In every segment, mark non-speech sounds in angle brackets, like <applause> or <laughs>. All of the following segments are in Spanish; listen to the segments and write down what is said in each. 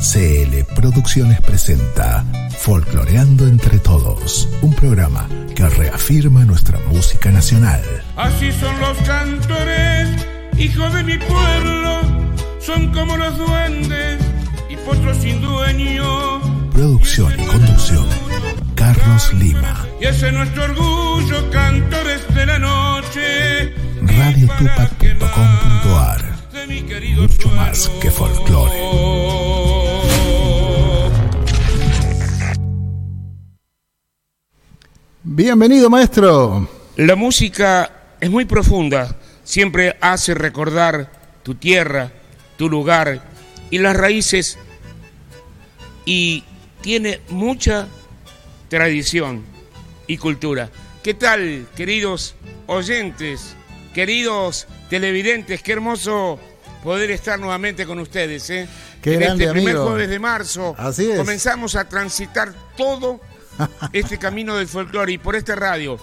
CL Producciones presenta Folcloreando entre Todos, un programa que reafirma nuestra música nacional. Así son los cantores, hijos de mi pueblo, son como los duendes y potros sin dueño. Producción y conducción, Carlos Lima. Y ese es nuestro orgullo, cantores de la noche. radiotupac.com.ar Mucho más que folclore. Bienvenido, maestro. La música es muy profunda, siempre hace recordar tu tierra, tu lugar y las raíces y tiene mucha tradición y cultura. ¿Qué tal, queridos oyentes, queridos televidentes? Qué hermoso poder estar nuevamente con ustedes. ¿eh? Qué en grande, este primer amigo. jueves de marzo Así es. comenzamos a transitar todo este camino del folclore y por esta radio.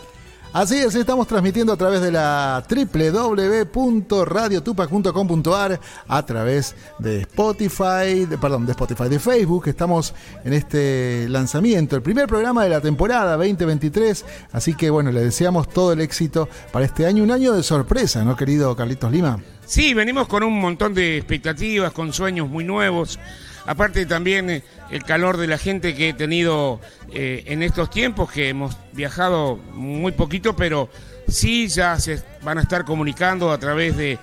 Así es, estamos transmitiendo a través de la www.radiotupac.com.ar, a través de Spotify, de, perdón, de Spotify, de Facebook. Estamos en este lanzamiento, el primer programa de la temporada 2023. Así que bueno, le deseamos todo el éxito para este año, un año de sorpresa, ¿no, querido Carlitos Lima? Sí, venimos con un montón de expectativas, con sueños muy nuevos. Aparte también eh, el calor de la gente que he tenido eh, en estos tiempos, que hemos viajado muy poquito, pero sí ya se van a estar comunicando a través de,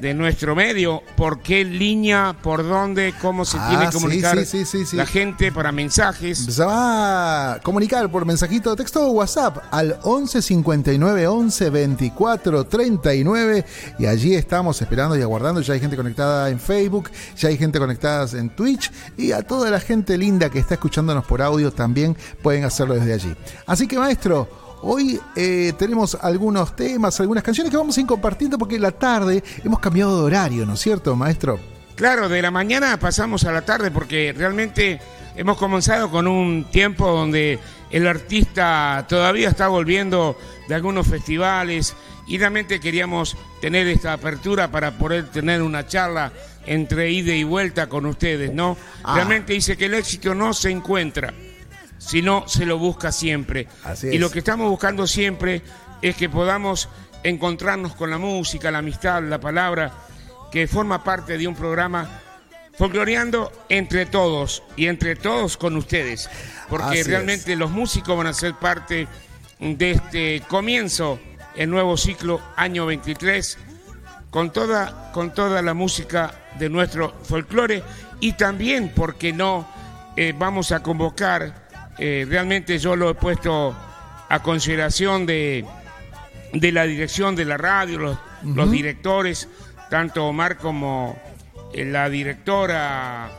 de nuestro medio por qué línea, por dónde, cómo se Ah, tiene que comunicar sí, sí, sí, sí. la gente para mensajes. Se va a comunicar por mensajito de texto o WhatsApp al 11 59 11 24 39 y allí estamos esperando y aguardando. Ya hay gente conectada en Facebook, ya hay gente conectada en Twitch y a toda la gente linda que está escuchándonos por audio también pueden hacerlo desde allí. Así que maestro, Hoy eh, tenemos algunos temas, algunas canciones que vamos a ir compartiendo porque la tarde hemos cambiado de horario, ¿no es cierto, maestro? Claro, de la mañana pasamos a la tarde porque realmente hemos comenzado con un tiempo donde el artista todavía está volviendo de algunos festivales y realmente queríamos tener esta apertura para poder tener una charla entre ida y vuelta con ustedes, ¿no? Ah. Realmente dice que el éxito no se encuentra, sino se lo busca siempre. Así y es. lo que estamos buscando siempre es que podamos encontrarnos con la música, la amistad, la palabra, que forma parte de un programa folcloreando entre todos y entre todos con ustedes, porque Así realmente los músicos van a ser parte de este comienzo, el nuevo ciclo año 23, con toda, con toda la música de nuestro folclore y también, porque no, Eh, vamos a convocar, eh, realmente yo lo he puesto a consideración de, de la dirección de la radio, los, los directores, tanto Omar como eh, la directora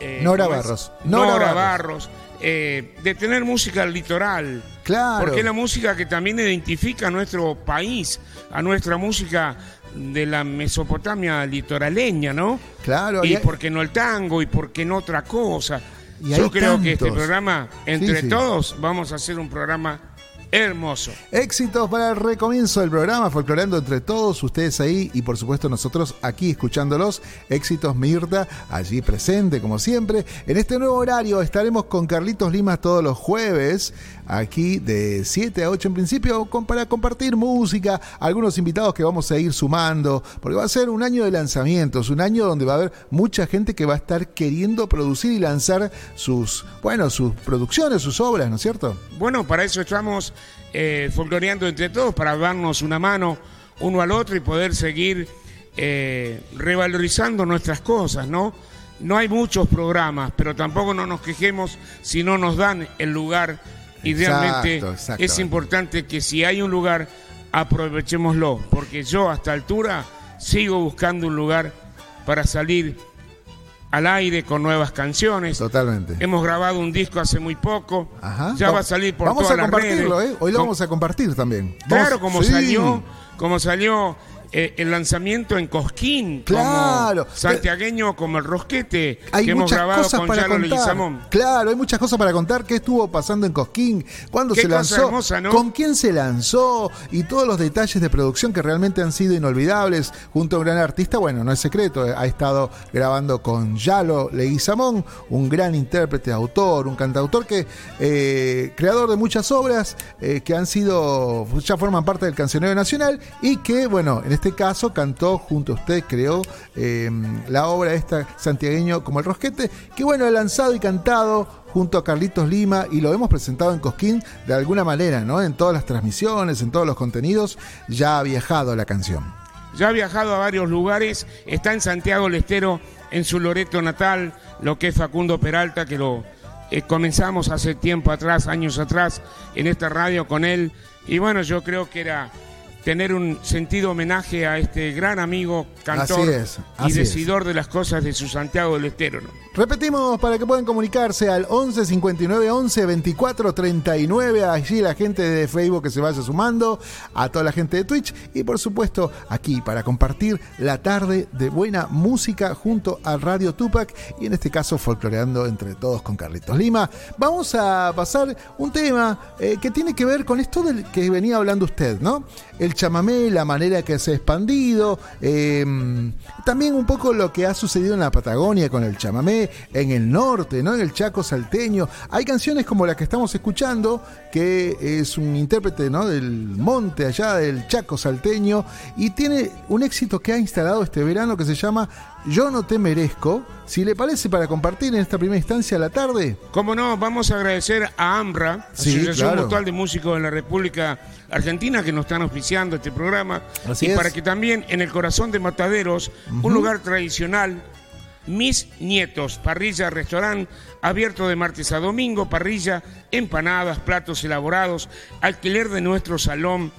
eh, Nora. Barros. Nora, Nora Barros, de tener música al litoral. Claro. Porque es la música que también identifica a nuestro país, a nuestra música de la Mesopotamia litoraleña, ¿no? Claro, Y y- por qué no el tango y por qué no otra cosa. Yo creo que este programa, entre Sí, sí. todos, vamos a hacer un programa hermoso. Éxitos para el recomienzo del programa, folcloreando entre todos ustedes ahí y por supuesto nosotros aquí escuchándolos. Éxitos Mirta, allí presente como siempre. En este nuevo horario estaremos con Carlitos Limas todos los jueves, aquí de 7 a 8 en principio, con- para compartir música, algunos invitados que vamos a ir sumando, porque va a ser un año de lanzamientos, un año donde va a haber mucha gente que va a estar queriendo producir y lanzar sus, bueno, sus producciones, sus obras, ¿no es cierto? Bueno, para eso estamos eh, folcloreando entre todos, para darnos una mano uno al otro y poder seguir eh, revalorizando nuestras cosas, ¿no? No hay muchos programas, pero tampoco no nos quejemos si no nos dan el lugar y Exacto, realmente es importante que si hay un lugar, aprovechémoslo, porque yo a esta altura sigo buscando un lugar para salir al aire con nuevas canciones. Totalmente. Hemos grabado un disco hace muy poco. Ajá. Ya va a salir por Vamos todas a las compartirlo, redes. ¿eh? Hoy lo vamos a compartir también. Claro, Vamos- como sí. salió, como salió eh, el lanzamiento en Cosquín, claro. como santiagueño como el Rosquete, hay que hemos grabado cosas con para Yalo contar. Leguizamón. Claro, hay muchas cosas para contar. ¿Qué estuvo pasando en Cosquín? ¿Cuándo Qué se cosa lanzó? hermosa, ¿no? ¿Con quién se lanzó? Y todos los detalles de producción que realmente han sido inolvidables junto a un gran artista. Bueno, no es secreto, ha estado grabando con Yalo Leguizamón, un gran intérprete, autor, un cantautor que eh, creador de muchas obras eh, que han sido, ya forman parte del cancionero nacional y que, bueno, en este caso cantó junto a usted, creó eh, la obra esta santiagueño como el Rosquete, que bueno, ha lanzado y cantado junto a Carlitos Lima y lo hemos presentado en Cosquín de alguna manera, ¿no? En todas las transmisiones, en todos los contenidos, ya ha viajado la canción. Ya ha viajado a varios lugares, está en Santiago del Estero, en su Loreto natal, lo que es Facundo Peralta, que lo eh, comenzamos hace tiempo atrás, años atrás, en esta radio con él. Y bueno, yo creo que era tener un sentido homenaje a este gran amigo, cantor Así es, así y decidor de las cosas de su Santiago del Estero. ¿no? Repetimos para que puedan comunicarse al 11 59 11 24 39. Allí la gente de Facebook que se vaya sumando, a toda la gente de Twitch y por supuesto aquí para compartir la tarde de buena música junto a Radio Tupac y en este caso folcloreando entre todos con Carlitos Lima. Vamos a pasar un tema eh, que tiene que ver con esto del que venía hablando usted, ¿no? El chamamé, la manera que se ha expandido, eh, también un poco lo que ha sucedido en la Patagonia con el chamamé, en el norte, ¿no? En el Chaco salteño. Hay canciones como la que estamos escuchando, que es un intérprete, ¿no? Del monte allá del Chaco salteño y tiene un éxito que ha instalado este verano que se llama Yo no te merezco. Si le parece para compartir en esta primera instancia la tarde. Como no, vamos a agradecer a AMRA, Sí, Asociación claro. Mutual de Músicos de la República Argentina, que nos están auspiciando este programa. Así y es. para que también en el corazón de Mataderos, un lugar tradicional, Mis Nietos, parrilla, restaurante, abierto de martes a domingo, parrilla, empanadas, platos elaborados, alquiler de nuestro salón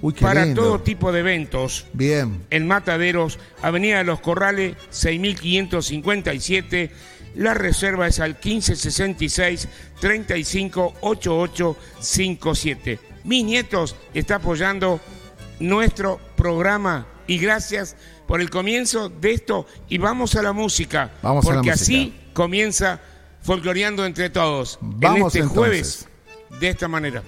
Uy, para lindo. todo tipo de eventos. Bien. En Mataderos, Avenida de los Corrales, 6557. La reserva es al 1566 358857. Mis nietos está apoyando nuestro programa y gracias por el comienzo de esto y vamos a la música Vamos a la porque música. así comienza folcloreando entre todos Vamos en este entonces. jueves de esta manera.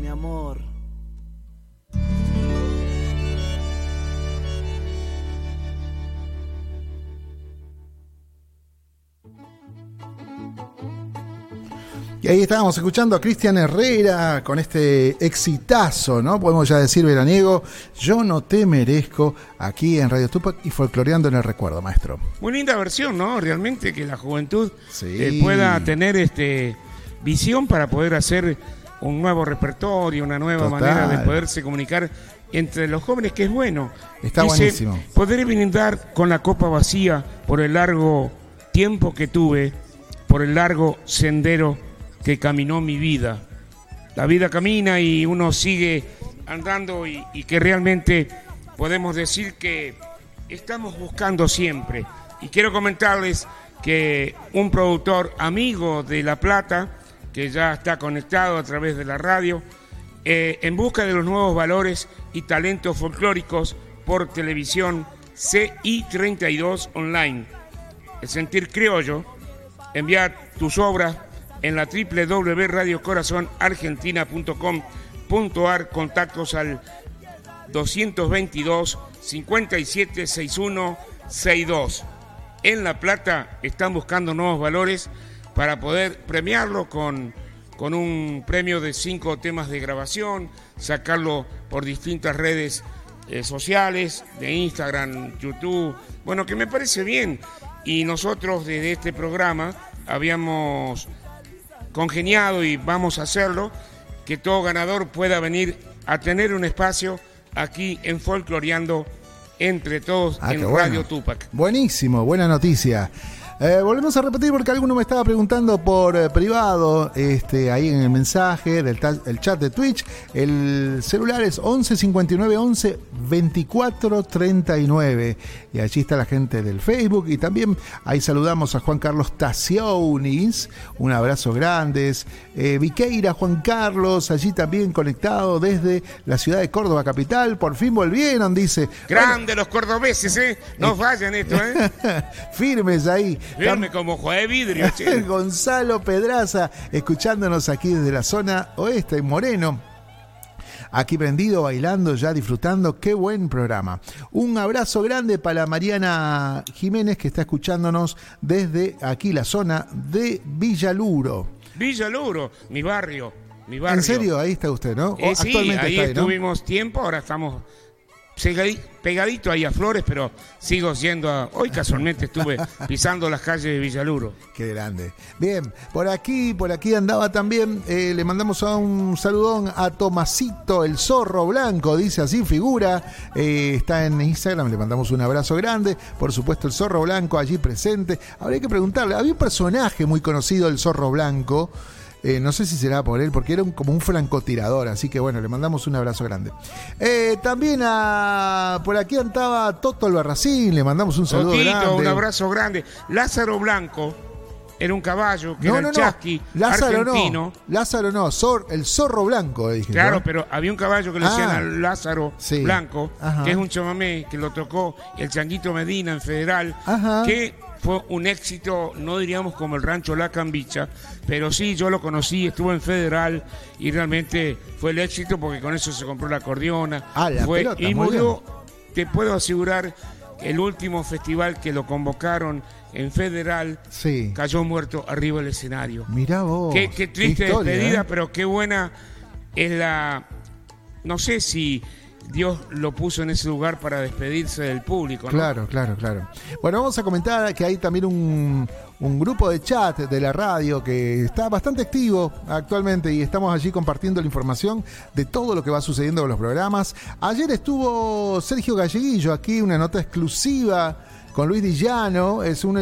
mi amor. Y ahí estábamos escuchando a Cristian Herrera con este exitazo, ¿no? Podemos ya decir veraniego, yo no te merezco aquí en Radio Tupac y folcloreando en el recuerdo, maestro. Muy linda versión, ¿no? Realmente que la juventud eh, pueda tener este visión para poder hacer un nuevo repertorio, una nueva Total. manera de poderse comunicar entre los jóvenes, que es bueno. Está Dice, buenísimo. Poder brindar con la copa vacía por el largo tiempo que tuve, por el largo sendero que caminó mi vida. La vida camina y uno sigue andando y, y que realmente podemos decir que estamos buscando siempre. Y quiero comentarles que un productor amigo de La Plata, que ya está conectado a través de la radio, eh, en busca de los nuevos valores y talentos folclóricos por televisión CI32 Online. El sentir criollo, envía tus obras en la www.radiocorazonargentina.com.ar, contactos al 222 57 61 62. En La Plata están buscando nuevos valores para poder premiarlo con, con un premio de cinco temas de grabación, sacarlo por distintas redes eh, sociales, de Instagram, YouTube, bueno, que me parece bien. Y nosotros desde este programa habíamos congeniado y vamos a hacerlo, que todo ganador pueda venir a tener un espacio aquí en Folcloreando entre todos Ah, en bueno. Radio Tupac. Buenísimo, buena noticia. Eh, volvemos a repetir porque alguno me estaba preguntando por eh, privado, este, ahí en el mensaje del el chat de Twitch. El celular es 11 59 11 24 39. Y allí está la gente del Facebook. Y también ahí saludamos a Juan Carlos Tacionis. Un abrazo grande. Eh, Viqueira, Juan Carlos, allí también conectado desde la ciudad de Córdoba capital. Por fin volvieron, dice. Grande los cordobeses, ¿eh? No fallan esto, ¿eh? <laughs> Firmes ahí. Firme como juez de vidrio. <laughs> Gonzalo Pedraza, escuchándonos aquí desde la zona oeste, en Moreno. Aquí prendido, bailando, ya disfrutando. Qué buen programa. Un abrazo grande para Mariana Jiménez, que está escuchándonos desde aquí, la zona de Villaluro. Villa Luro, mi barrio, mi barrio. ¿En serio? Ahí está usted, ¿no? Eh, sí, actualmente ahí está ahí, ¿no? estuvimos tiempo, ahora estamos pegadito ahí a Flores, pero sigo siendo a... Hoy casualmente estuve <laughs> pisando las calles de Villaluro. Qué grande. Bien, por aquí, por aquí andaba también. eh, le mandamos a un saludón a Tomasito, el zorro blanco, dice así, figura. eh, está en Instagram, le mandamos un abrazo grande. Por supuesto, el zorro blanco allí presente. Habría que preguntarle, había un personaje muy conocido, el zorro blanco. Eh, no sé si será por él, porque era un- como un francotirador, así que bueno, le mandamos un abrazo grande. Eh, también a, por aquí andaba Toto Albarracín, le mandamos un saludo Totito, grande. un abrazo grande. Lázaro Blanco era un caballo que No, era no, el no. chasqui Lázaro argentino. no. Lázaro no. Zor- el zorro blanco, dije. Claro, ¿no? pero había un caballo que le Ah. decían al Lázaro Sí. Blanco, Ajá. que es un chamamé que lo tocó el Changuito Medina en Federal, Ajá. que fue un éxito, no diríamos como el rancho La Cambicha, pero sí, yo lo conocí, estuvo en Federal y realmente fue el éxito porque con eso se compró la acordeona. Ah, la fue, pelota, y murió, te puedo asegurar, el último festival que lo convocaron en Federal, Sí. cayó muerto arriba del escenario. Mirá vos. Qué, qué triste historia, despedida, ¿eh? pero qué buena es la. No sé si Dios lo puso en ese lugar para despedirse del público, ¿no? Claro, claro, claro. Bueno, vamos a comentar que hay también un, un grupo de chat de la radio que está bastante activo actualmente y estamos allí compartiendo la información de todo lo que va sucediendo con los programas. Ayer estuvo Sergio Galleguillo aquí, una nota exclusiva con Luis Dillano, es uno,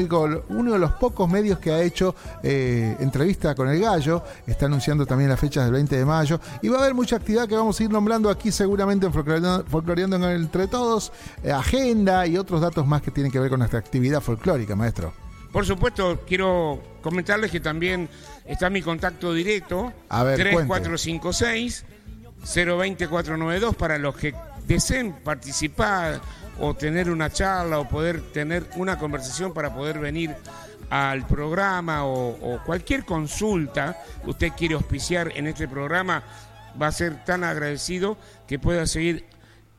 uno de los pocos medios que ha hecho eh, entrevista con el gallo, está anunciando también las fechas del 20 de mayo. Y va a haber mucha actividad que vamos a ir nombrando aquí seguramente en Folcloreando, Entre Todos, eh, agenda y otros datos más que tienen que ver con nuestra actividad folclórica, maestro. Por supuesto, quiero comentarles que también está mi contacto directo, A ver, 3456 02492 para los que deseen participar o tener una charla o poder tener una conversación para poder venir al programa o, o cualquier consulta que usted quiere auspiciar en este programa, va a ser tan agradecido que pueda seguir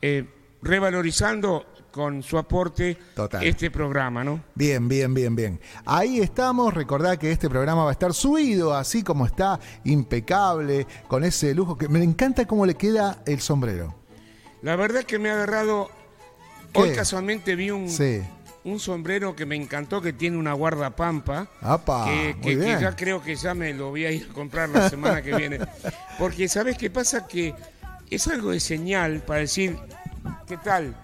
eh, revalorizando con su aporte Total. este programa, ¿no? Bien, bien, bien, bien. Ahí estamos. Recordad que este programa va a estar subido así como está, impecable, con ese lujo que me encanta cómo le queda el sombrero. La verdad que me ha agarrado. Hoy casualmente vi un, Sí. un sombrero que me encantó que tiene una guardapampa. Apa, que, ya creo que ya me lo voy a ir a comprar la semana que viene. <laughs> Porque, ¿sabes qué pasa? Que es algo de señal para decir, ¿qué tal?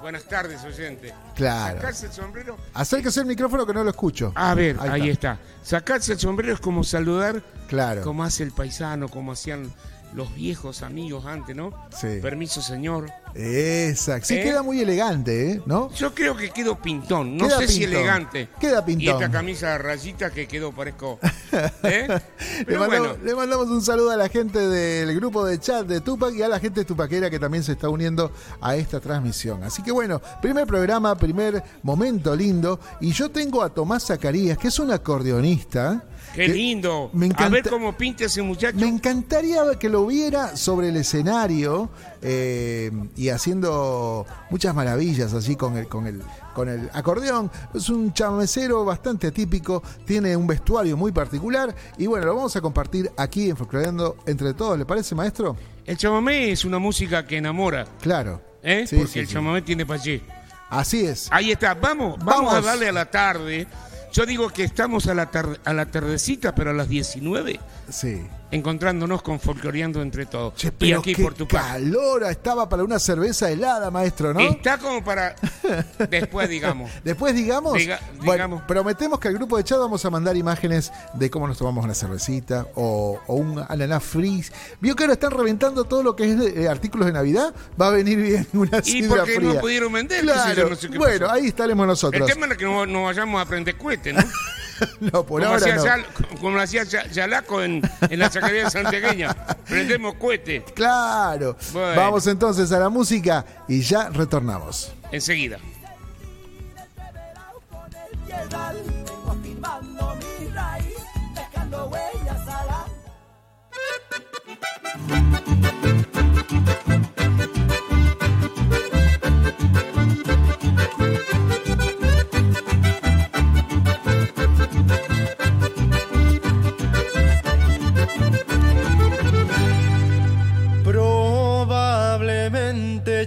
Buenas tardes, oyente. Claro. Sacarse el sombrero. Acérquese el micrófono que no lo escucho. A ver, Ahí ahí, está. Sacarse el sombrero es como saludar, Claro. como hace el paisano, como hacían los viejos amigos antes, ¿no? Sí. Permiso, señor. Exacto. Sí, ¿Eh? queda muy elegante, ¿eh? ¿No? Yo creo que quedo pintón, no Queda sé si elegante. Queda Y pintón. esta camisa de rayita que quedó parezco. <laughs> ¿eh? Le Pero mandamos, bueno, le mandamos un saludo a la gente del grupo de chat de Tupac y a la gente tupaquera que también se está uniendo a esta transmisión. Así que bueno, primer programa, primer momento lindo. Y yo tengo a Tomás Zacarías, que es un acordeonista. Qué lindo. me A ver cómo pinta ese muchacho. Me encantaría que lo viera sobre el escenario eh, y haciendo muchas maravillas así con el, con el, con el acordeón. Es un chamecero bastante atípico, tiene un vestuario muy particular y bueno, lo vamos a compartir aquí en Folcloreando entre todos. ¿Le parece, maestro? El chamamé es una música que enamora, Claro. ¿eh? Sí, Porque sí, el sí. chamamé tiene payé. Así es. Ahí está, vamos, vamos, Vamos. a darle a la tarde. Yo digo que estamos a la, tar- a la tardecita, pero a las 19, Sí. encontrándonos con Folcloreando entre todos. Che, y aquí qué por tu casa. calor estaba para una cerveza helada, maestro, ¿no? Está como para <laughs> después, digamos. Después digamos, Diga- bueno, digamos. prometemos que al grupo de chat vamos a mandar imágenes de cómo nos tomamos una cervecita o, o un ananá freeze. Vio que ahora están reventando todo lo que es de, eh, artículos de Navidad. Va a venir bien <laughs> una Y sidra porque fría. no pudieron vender, sé Claro. yo, no sé qué bueno, pasó. ahí estaremos El nosotros. tema es que no, no vayamos a prender cohetes, ¿no? <laughs> <laughs> no, por como, ahora hacía no. Yal- como lo hacía Ya- Yalaco en, en la Chacaría santiagueña. Prendemos cohetes Claro. Bueno. Vamos entonces a la música y ya retornamos. enseguida.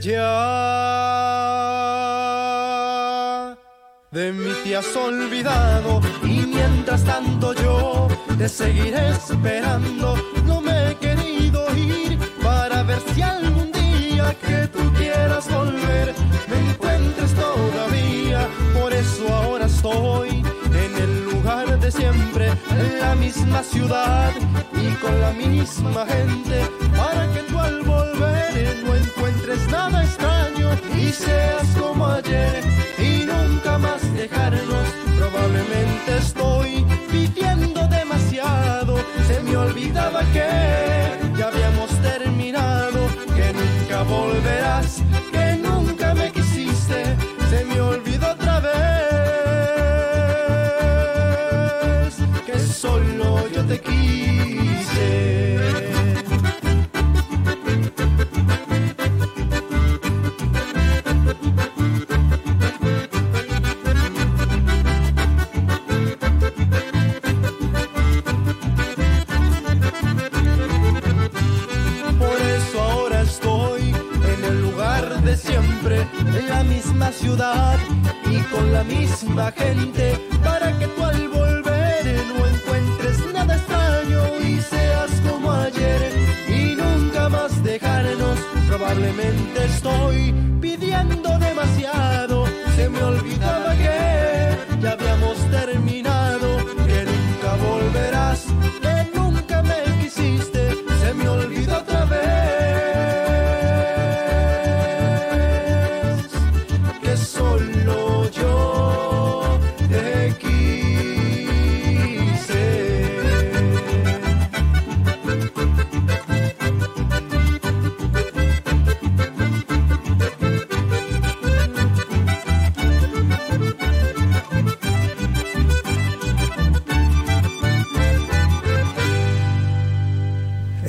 Ya de mí te has olvidado y mientras tanto yo te seguiré esperando. No me he querido ir para ver si algún día que tú quieras volver me encuentres todavía. Siempre, en la misma ciudad y con la misma gente, para que tú al volver no encuentres nada extraño y seas como ayer y nunca más dejarnos. Probablemente estoy pidiendo demasiado, se me olvidaba que ya habíamos terminado, que nunca volverás, que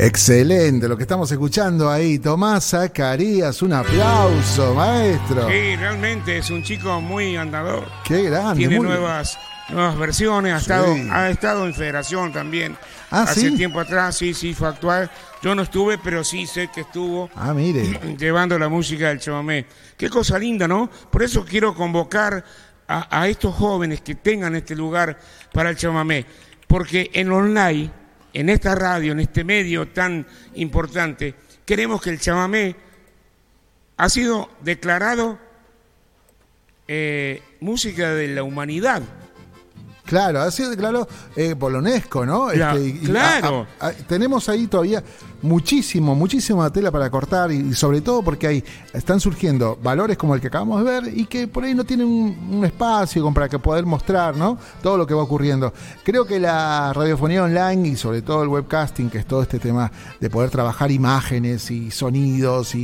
Excelente lo que estamos escuchando ahí. Tomás Zacarías, un aplauso, maestro. Sí, realmente es un chico muy andador. Qué grande. Tiene muy- nuevas, nuevas versiones, ha, Sí. estado, ha estado en federación también. Ah, Hace ¿sí? tiempo atrás, sí, sí, fue actual. Yo no estuve, pero sí sé que estuvo Ah, mire. <clears throat> llevando la música del chamamé. Qué cosa linda, ¿no? Por eso quiero convocar a, a estos jóvenes que tengan este lugar para el chamamé. Porque en online, en esta radio, en este medio tan importante, queremos que el chamamé ha sido declarado eh, música de la humanidad. Claro, ha sido declarado eh, por la UNESCO, ¿no? Y- claro. a- a- tenemos ahí todavía muchísimo, muchísima tela para cortar y, y sobre todo porque hay, están surgiendo valores como el que acabamos de ver y que por ahí no tienen un, un espacio como para que poder mostrar, ¿no? Todo lo que va ocurriendo. Creo que la radiofonía online y sobre todo el webcasting, que es todo este tema de poder trabajar imágenes y sonidos y,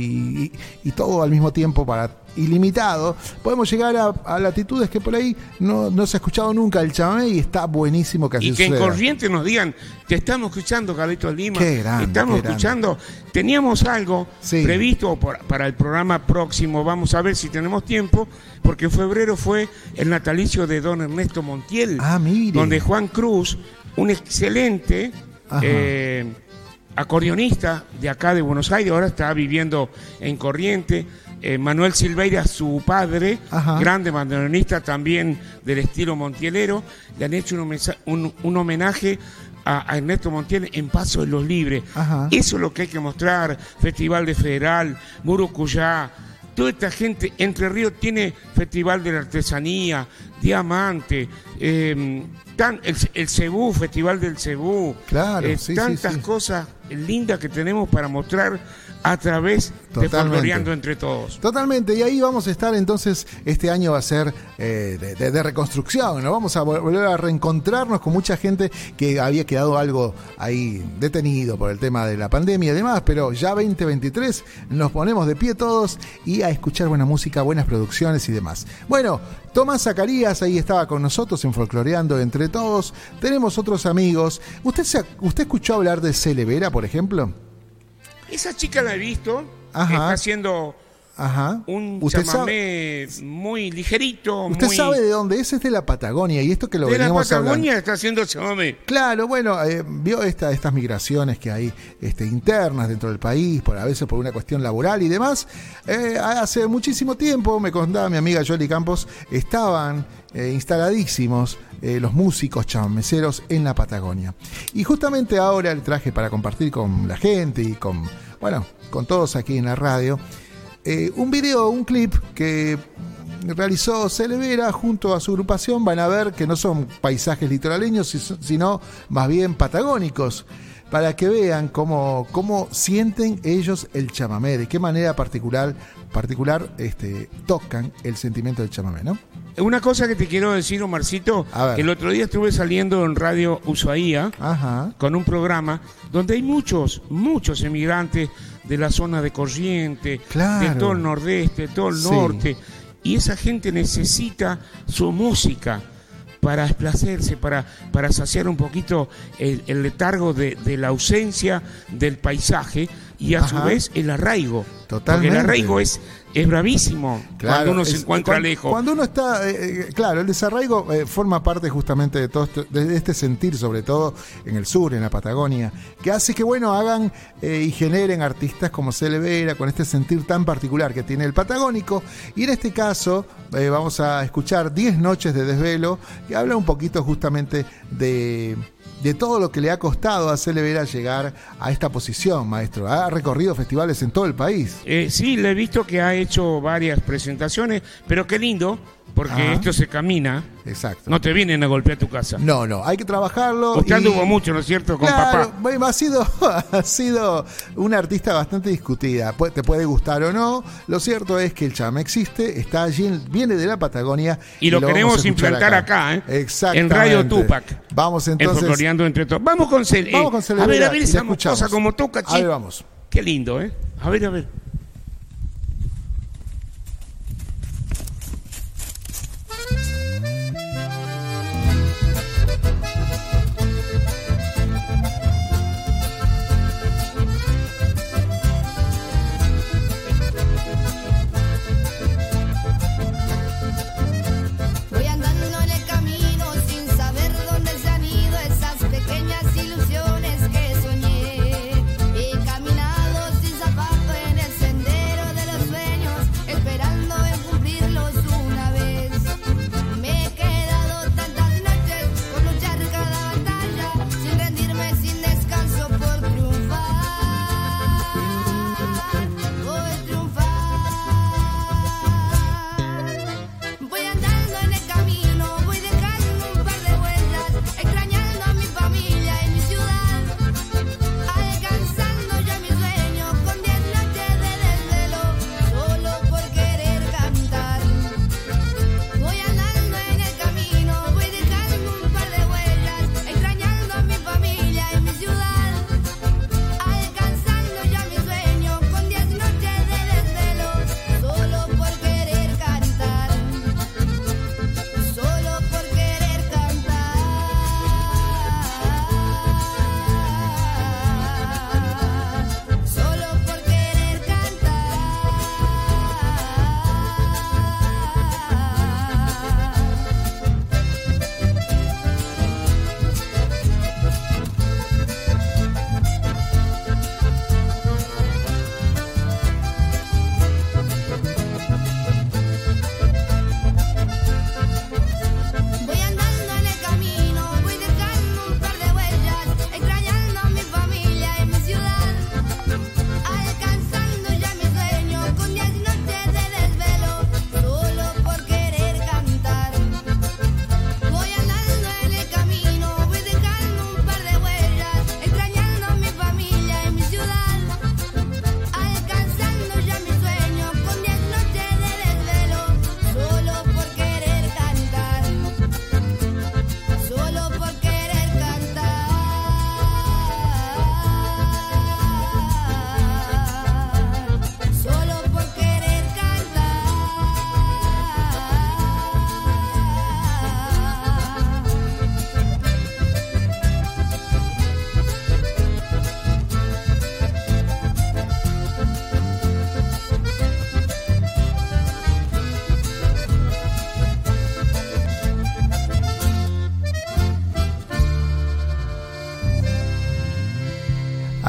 y- y todo al mismo tiempo para ilimitado, podemos llegar a, a latitudes que por ahí no, no se ha escuchado nunca el chamamé y está buenísimo que así Y que en suceda. Corrientes nos digan, te estamos escuchando, Carlitos Lima. Qué grande, estamos qué escuchando. Teníamos algo Sí. previsto por- para el programa próximo. Vamos a ver si tenemos tiempo, porque en febrero fue el natalicio de don Ernesto Montiel. Ah, mire. Donde Juan Cruz, un excelente eh, acordeonista de acá de Buenos Aires, ahora está viviendo en Corriente. Eh, Manuel Silveira, su padre, Ajá. grande bandoneonista también del estilo montielero, le han hecho un, homesa- un- un homenaje a, Ernesto Montiel en Paso de los Libres. Ajá. Eso es lo que hay que mostrar. Festival de Federal, Murucuyá, toda esta gente. Entre Ríos tiene Festival de la Artesanía, Diamante, eh, tan- el, el Cebú, Festival del Cebú. Claro, eh, sí, sí, tantas sí. cosas lindas que tenemos para mostrar a través de. Folcloreando entre todos. Totalmente, y ahí vamos a estar entonces, este año va a ser eh, de, de- de reconstrucción, ¿no? Vamos a vol- volver a reencontrarnos con mucha gente que había quedado algo ahí detenido por el tema de la pandemia y demás, pero ya 2023 nos ponemos de pie todos y a escuchar buena música, buenas producciones y demás. Bueno, Tomás Zacarías ahí estaba con nosotros en Folcloreando entre todos, tenemos otros amigos. ¿Usted, se, ¿Usted escuchó hablar de Celevera, por ejemplo? Esa chica la he visto, Ajá. está haciendo Ajá. un ¿Usted sabe- chamamé muy ligerito, Usted muy... sabe de dónde es, es de la Patagonia y esto que lo de la veníamos hablando. Patagonia está haciendo chamamé. Claro, bueno, eh, vio esta, estas migraciones que hay este, internas dentro del país, por a veces por una cuestión laboral y demás. Eh, hace muchísimo tiempo, me contaba mi amiga Jolie Campos, estaban eh, instaladísimos eh, los músicos chamameceros en la Patagonia. Y justamente ahora le traje para compartir con la gente y con, bueno, con todos aquí en la radio, eh, un video, un clip que realizó Celevera junto a su agrupación. Van a ver que no son paisajes litoraleños, si- sino más bien patagónicos, para que vean cómo, cómo sienten ellos el chamamé, de qué manera particular, particular este, tocan el sentimiento del chamamé, ¿no? Una cosa que te quiero decir, Omarcito, que el otro día estuve saliendo en Radio Ushuaía Ajá. con un programa donde hay muchos, muchos emigrantes de la zona de Corriente, Claro. de todo el nordeste, de todo el Sí. norte, y esa gente necesita su música para desplacerse, para, para saciar un poquito el, el letargo de, de la ausencia del paisaje y a su vez el arraigo. Totalmente. Porque el arraigo es, es bravísimo cuando uno se encuentra lejos. Cuando uno está, eh, eh, claro, el desarraigo eh, forma parte justamente de todo esto- de este sentir, sobre todo en el sur, en la Patagonia, que hace que, bueno, hagan eh, y generen artistas como Celevera, con este sentir tan particular que tiene el patagónico. Y en este caso, vamos a escuchar 10 noches de desvelo, que habla un poquito justamente de de todo lo que le ha costado a llegar a esta posición, maestro. Ha recorrido festivales en todo el país. Eh, sí, le he visto que ha hecho varias presentaciones, pero qué lindo, porque Ajá. esto se camina. Exacto. No te vienen a golpear tu casa. No, no, hay que trabajarlo. Usted y- anduvo mucho, ¿no es cierto? Con Claro, papá. ha sido, <laughs> ha sido una artista bastante discutida. Te puede gustar o no. Lo cierto es que el chame existe, está allí, viene de la Patagonia. Y lo queremos a implantar acá, ¿eh? Exactamente. En Radio Tupac. Vamos En entonces. Folcloreando entre todos. Vamos con Cel. Vamos eh, con A Celevera ver, a ver esa cosa como toca, A ver, chico. vamos. Qué lindo, ¿eh? A ver, a ver.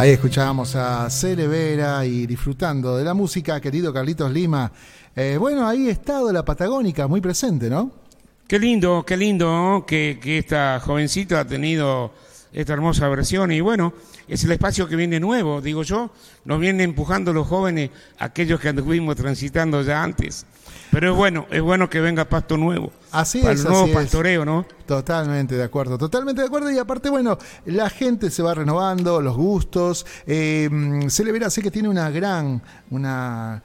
Ahí escuchábamos a Cele Vera y disfrutando de la música, querido Carlitos Lima. Eh, bueno, ahí ha estado la Patagónica, muy presente, ¿no? Qué lindo, qué lindo que, que esta jovencita ha tenido esta hermosa versión y bueno, es el espacio que viene nuevo, digo yo, nos viene empujando los jóvenes, aquellos que anduvimos transitando ya antes. Pero es bueno, es bueno que venga pasto nuevo. Así para es, el nuevo así es. ¿no? Totalmente de acuerdo, totalmente de acuerdo. Y aparte, bueno, la gente se va renovando, los gustos. Eh, se le verá, sé que tiene una gran, una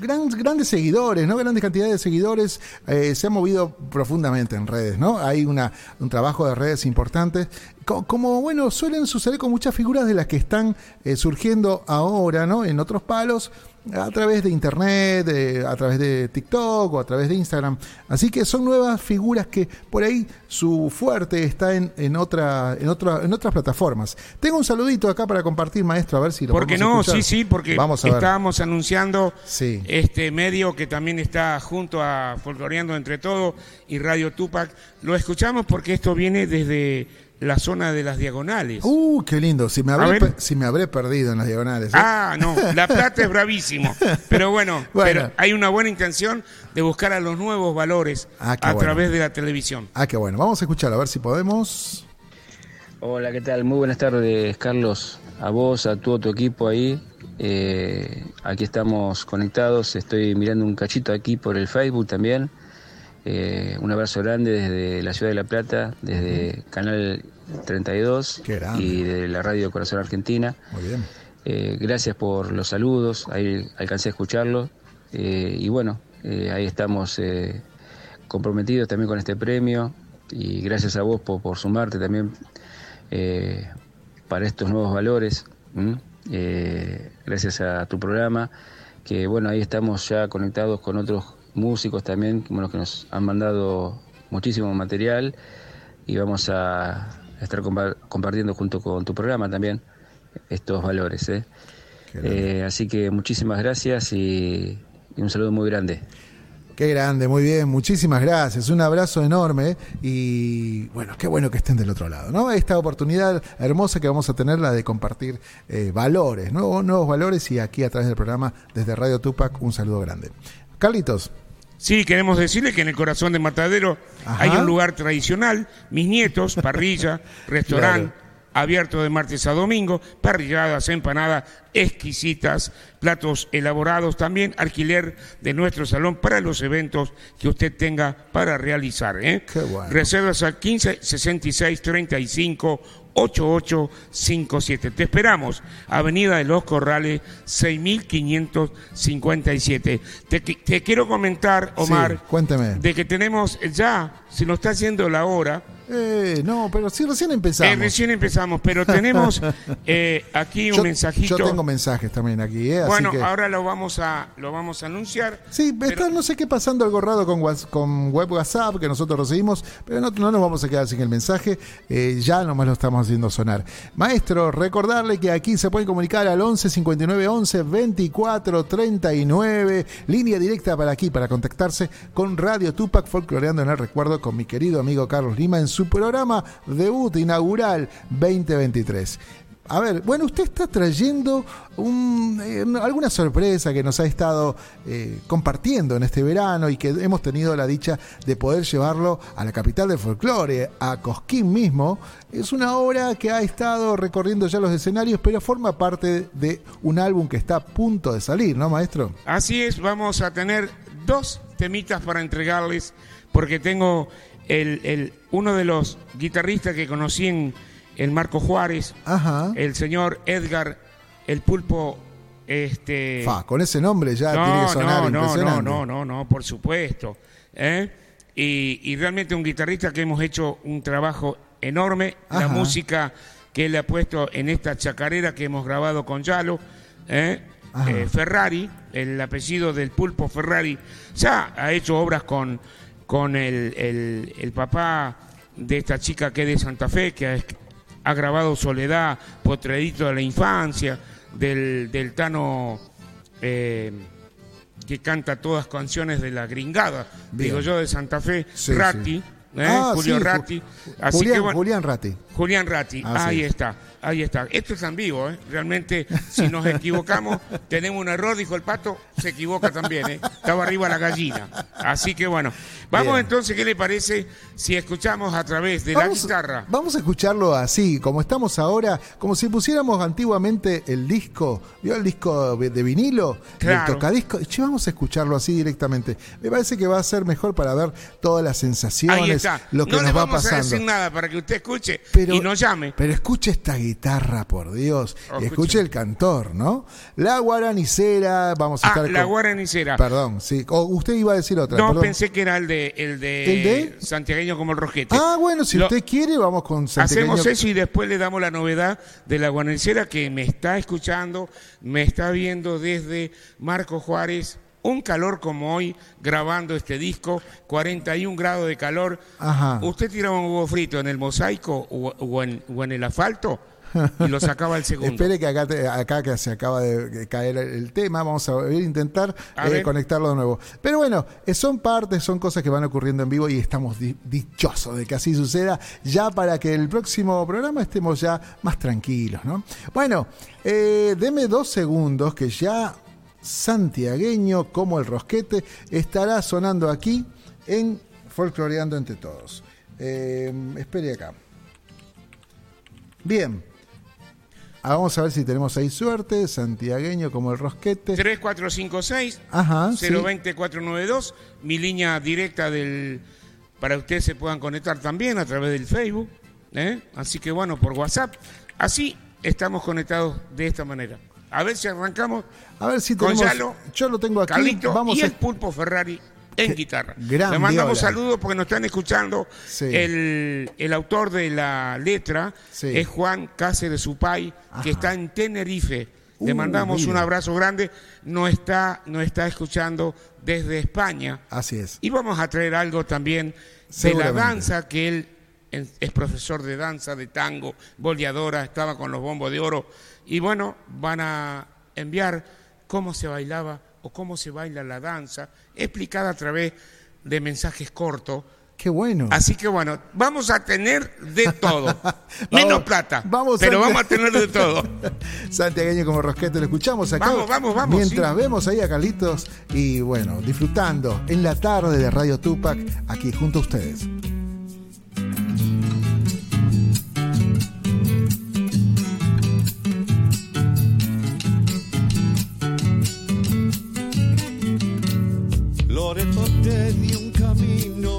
gran, grandes seguidores, ¿no? Grandes cantidades de seguidores. Eh, se ha movido profundamente en redes, ¿no? Hay una, un trabajo de redes importante. Co- Como, bueno, suelen suceder con muchas figuras de las que están eh, surgiendo ahora, ¿no? En otros palos a través de internet, de- a través de TikTok o a través de Instagram. Así que son nuevas figuras que por ahí su fuerte está en, en otra, en otra, en otras plataformas. Tengo un saludito acá para compartir, maestro, a ver si lo ¿Por qué podemos no? escuchar. Sí, sí, porque Vamos a ver. estábamos anunciando Sí. este medio que también está junto a Folcloreando Entre Todo y Radio Tupac. Lo escuchamos porque esto viene desde la zona de las diagonales. Uh, qué lindo. Si me habré, si me habré perdido en las diagonales. ¿eh? Ah, no, La Plata es bravísimo. <laughs> Pero bueno, Bueno. pero hay una buena intención de buscar a los nuevos valores Ah, a bueno. través de la televisión. Ah, qué bueno. Vamos a escuchar, a ver si podemos. Hola, ¿qué tal? Muy buenas tardes, Carlos. A vos, a todo tu equipo ahí. Eh, aquí estamos conectados. Estoy mirando un cachito aquí por el Facebook también. Eh, un abrazo grande desde la ciudad de La Plata, desde Canal 32 Qué grande. y de la Radio Corazón Argentina. Muy bien. Eh, gracias por los saludos, ahí alcancé a escucharlo. Eh, y bueno, eh, ahí estamos comprometidos también con este premio. Y gracias a vos por, por sumarte también para estos nuevos valores. gracias a tu programa, que bueno, ahí estamos ya conectados con otros músicos también, bueno, que nos han mandado muchísimo material y vamos a estar compa- compartiendo junto con tu programa también estos valores. ¿eh? Eh, así que muchísimas gracias y, y un saludo muy grande. Qué grande, muy bien, muchísimas gracias, un abrazo enorme y bueno, qué bueno que estén del otro lado, ¿no? Esta oportunidad hermosa que vamos a tener, la de compartir eh, valores, nuevos, nuevos valores y aquí a través del programa desde Radio Tupac, un saludo grande. Carlitos, Sí, queremos decirle que en el corazón de Matadero Ajá. hay un lugar tradicional, mis nietos, parrilla, <laughs> restaurante, Claro. abierto de martes a domingo, parrilladas, empanadas exquisitas, platos elaborados, también alquiler de nuestro salón para los eventos que usted tenga para realizar. ¿eh? Qué bueno. Reservas al 15 66 35 8857. Te esperamos, Avenida de los Corrales 6557. Te, te quiero comentar, Omar, Sí, cuénteme. de que tenemos ya, se nos está haciendo la hora, Eh, no, pero sí, recién empezamos. eh, recién empezamos, pero tenemos <laughs> eh, aquí un yo, mensajito. yo tengo mensajes también aquí, ¿eh? Así bueno, que- ahora lo vamos a lo vamos a anunciar. Sí, pero- está no sé qué pasando algo raro con, con web WhatsApp que nosotros recibimos, pero no, no nos vamos a quedar sin el mensaje, eh, ya nomás lo estamos haciendo sonar. Maestro, recordarle que aquí se pueden comunicar al 11 59 11 24 39, línea directa para aquí, para contactarse con Radio Tupac Folcloreando en el Recuerdo con mi querido amigo Carlos Lima en su programa debut inaugural 2023. A ver, bueno, usted está trayendo eh, alguna sorpresa que nos ha estado eh, compartiendo en este verano y que hemos tenido la dicha de poder llevarlo a la capital del folclore, a Cosquín mismo. Es una obra que ha estado recorriendo ya los escenarios, pero forma parte de un álbum que está a punto de salir, ¿no, maestro? Así es, vamos a tener dos temitas para entregarles, porque tengo el, el- uno de los guitarristas que conocí en el Marco Juárez, Ajá. el señor Edgar El Pulpo. Este, Fa, con ese nombre ya tiene que no, sonar no, no, no, impresionante. no, no, no, por supuesto. ¿eh? Y, y realmente un guitarrista que hemos hecho un trabajo enorme. La música que él le ha puesto en esta chacarera que hemos grabado con Yalo. ¿eh? Eh, Ferrari, el apellido del pulpo Ferrari, ya ha hecho obras con, con el, el- el papá de esta chica que es de Santa Fe, que ha, ha grabado Soledad, Potredito de la Infancia, del, del Tano eh, que canta todas canciones de la gringada, Bien. digo yo, de Santa Fe, Sí, Ratti, ¿eh? Ah, Julio sí, Ju- Ratti. Así Julián, que bueno, Julián Ratti. Julián Ratti, Ah, ahí sí. está, ahí está. Esto es en vivo, ¿eh? Realmente, si nos <laughs> equivocamos, tenemos un error, dijo el pato, se equivoca también, ¿eh? Estaba arriba la gallina. Así que bueno, vamos Bien. entonces, ¿qué le parece si escuchamos a través de la Vamos, guitarra? vamos a escucharlo así, como estamos ahora, como si pusiéramos antiguamente el disco, ¿vio el disco de vinilo? Claro. El tocadisco. Che, vamos a escucharlo así directamente. Me parece que va a ser mejor para ver todas las sensaciones, Ahí está. lo que no nos le va vamos a pasando. decir nada para que usted escuche Pero- y nos llame. Pero escuche esta guitarra, por Dios. Oh, y escuche escuche. el cantor, ¿no? La guaranicera, vamos a Ah, estar la con- guaranicera. Perdón, sí. O usted iba a decir otra. No, perdón. pensé que era el de, el de, ¿El de? santiagueño como el rojete. Ah, bueno, si Lo- usted quiere, vamos con Santiagueño. Hacemos eso y después le damos la novedad de la guarnicera que me está escuchando, me está viendo desde Marco Juárez. Un calor como hoy grabando este disco, 41 grados de calor. Ajá. ¿Usted tiraba un huevo frito en el mosaico o, o en, o en el asfalto? <laughs> Y lo sacaba al segundo. Espere que acá, te- acá que se acaba de caer el tema, vamos a intentar A eh, conectarlo de nuevo. Pero bueno, eh, son partes, son cosas que van ocurriendo en vivo y estamos di- dichosos de que así suceda, ya para que el próximo programa estemos ya más tranquilos, ¿no? Bueno, eh, deme dos segundos que ya santiagueño como el rosquete estará sonando aquí en Folcloreando entre todos. Eh, espere acá. Bien. Ah, vamos a ver si tenemos ahí suerte. Santiagueño como el rosquete. 3456 Ajá. sí. 020-492, mi línea directa del para que ustedes se puedan conectar también a través del Facebook, ¿eh? así que bueno, por WhatsApp. Así estamos conectados de esta manera. A ver si arrancamos A ver si tenemos. Yo lo tengo aquí. Carlito vamos y a. el Pulpo Ferrari en guitarra. gran Le mandamos viola. saludos porque nos están escuchando. Sí. El, el autor de la letra Sí. es Juan Cáceres Supay, Ajá. que está en Tenerife. Le Uh, mandamos un abrazo grande. Nos está, nos está escuchando desde España. Así es. Y vamos a traer algo también de la danza, que él es profesor de danza, de tango, boleadora, estaba con los bombos de oro. Y bueno, van a enviar cómo se bailaba o cómo se baila la danza, explicada a través de mensajes cortos. Qué bueno. Así que bueno, vamos a tener de todo. <laughs> Menos plata, vamos pero vamos a tener de todo. <laughs> Santiagueño como rosquete, lo escuchamos acá. Vamos, vamos, vamos, Mientras sí. vemos ahí a Carlitos y bueno, disfrutando en la tarde de Radio Tupac, aquí junto a ustedes. Loreto te dio un camino,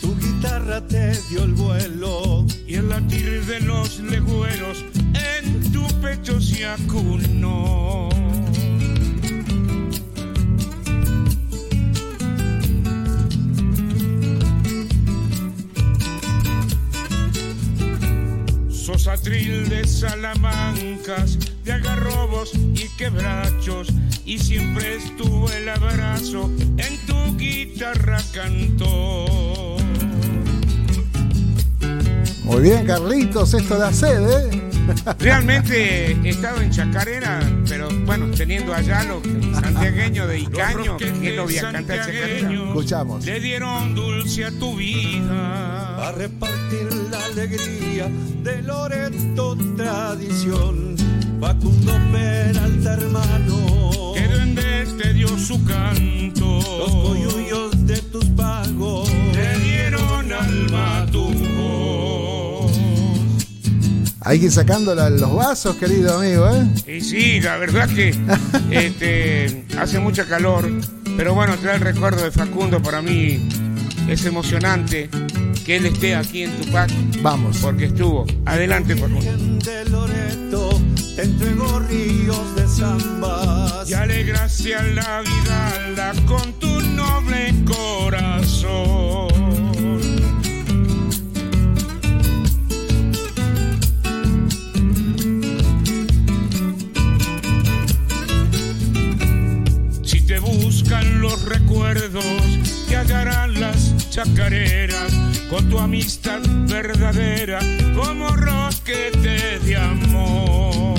tu guitarra te dio el vuelo. Y el latir de los legüeros en tu pecho se acunó. Sos atril de salamancas, de agarrobos y quebrachos, y siempre estuvo el abrazo en tu guitarra cantó. Muy bien, Carlitos, esto da sed, ¿eh? Realmente he estado en Chacarera, pero bueno, teniendo allá lo santiagueño de Icaño, que no voy a cantar Chacarera. Escuchamos. Le dieron dulce a tu vida. A repartir la alegría de Loreto tradición. Facundo Peralta hermano. Que duende te dio su canto. Los coyullos de tus pagos. Le dieron alma a tu Hay que ir sacando la- los vasos, querido amigo, ¿eh? Y sí, la verdad que <laughs> este, hace mucha calor, pero bueno, trae el recuerdo de Facundo para mí es emocionante que él esté aquí en Tupac Vamos. porque estuvo. Adelante, Facundo. De Loreto te entregó ríos de zambas. Y alegraste a la vida con tu noble corazón. recuerdos que hallarán las chacareras con tu amistad verdadera como roquete de amor.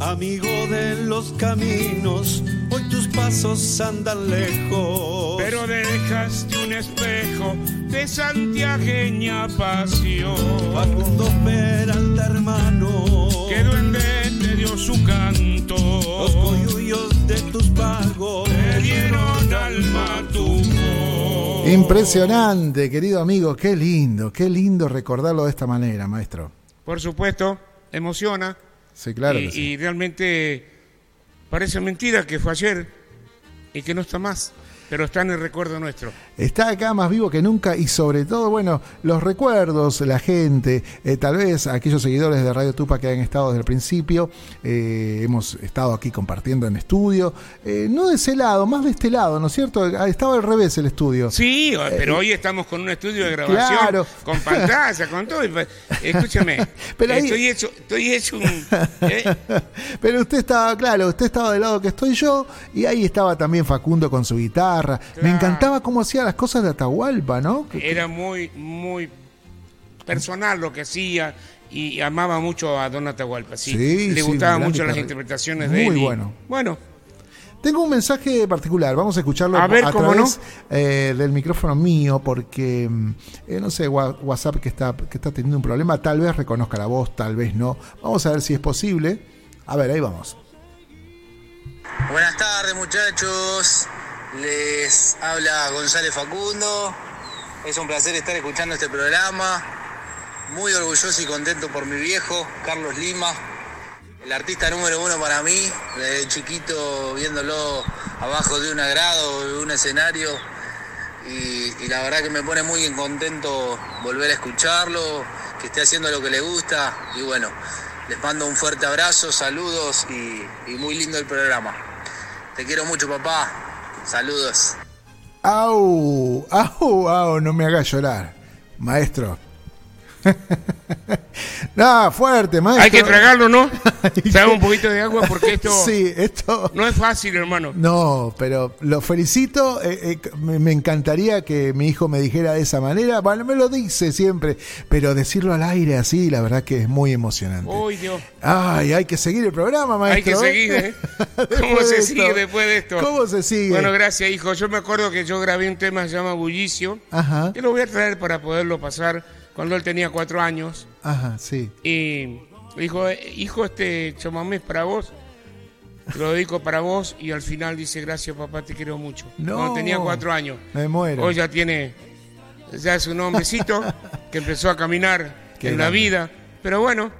Amigo de los caminos, hoy tus pasos andan lejos. Pero dejaste un espejo de santiagueña pasión. Facundo Peralta, hermano. Que duende te dio su canto. Los coyuyos de tus pagos. Te dieron alma tu voz. Impresionante, querido amigo. Qué lindo, qué lindo recordarlo de esta manera, maestro. Por supuesto, emociona. Sí, claro. y, que sí. y realmente parece mentira que fue ayer y que no está más, pero está en el recuerdo nuestro. Está acá más vivo que nunca y sobre todo, bueno, los recuerdos, la gente, eh, tal vez aquellos seguidores de Radio Tupa que han estado desde el principio, eh, hemos estado aquí compartiendo en estudio, eh, no de ese lado, más de este lado, ¿no es cierto? Ah, Estaba al revés el estudio. Sí, pero hoy estamos con un estudio de grabación, Claro. con pantalla, con todo. pa- Escúchame, <laughs> Pero ahí- estoy hecho, estoy hecho un... <laughs> Pero usted estaba, claro, usted estaba del lado que estoy yo y ahí estaba también Facundo con su guitarra. Me Claro. encantaba cómo hacía las cosas de Atahualpa, ¿no? Era muy, muy personal lo que hacía y amaba mucho a Don Atahualpa. Sí, Sí, le sí, gustaban mucho las interpretaciones muy de él. y- bueno. Bueno, Tengo un mensaje particular, vamos a escucharlo A ver, ¿cómo través eh, del micrófono mío porque, mm, eh, no sé, WhatsApp que está, que está teniendo un problema, tal vez reconozca la voz, tal vez no. Vamos a ver si es posible. A ver, ahí vamos. Buenas tardes muchachos, les habla González Facundo, es un placer estar escuchando este programa, muy orgulloso y contento por mi viejo, Carlos Lima, el artista número uno para mí, desde chiquito viéndolo abajo de un agrado, de un escenario, y, la verdad que me pone muy contento volver a escucharlo, que esté haciendo lo que le gusta, y bueno, les mando un fuerte abrazo, saludos y muy lindo el programa. Te quiero mucho, papá. Saludos. ¡Au! ¡Au! ¡Au! No me haga llorar, maestro. <laughs> no, fuerte, maestro. hay que tragarlo, ¿no? <laughs> Traga un poquito de agua porque esto <laughs> Sí, esto. no es fácil, hermano. No, pero lo felicito. eh, eh, me, encantaría que mi hijo me dijera de esa manera. Bueno, me lo dice siempre, pero decirlo al aire así, la verdad que es muy emocionante. Uy, Dios. Ay, hay que seguir el programa, Hay que maestro. seguir, ¿eh? <laughs> ¿Cómo se sigue después de esto? ¿Cómo se sigue? Bueno, gracias, hijo. Yo me acuerdo que yo grabé un tema que se llama Bullicio, Ajá, que lo voy a traer para poderlo pasar cuando él tenía cuatro años. Ajá, sí. Y dijo, "Eh, hijo, este chamamé es para vos. Te lo dedico para vos y al final dice, gracias papá, te quiero mucho. No. Cuando tenía cuatro años. Me muero. Hoy ya tiene, ya es un hombrecito <laughs> que empezó a caminar Qué en la vida. Pero bueno,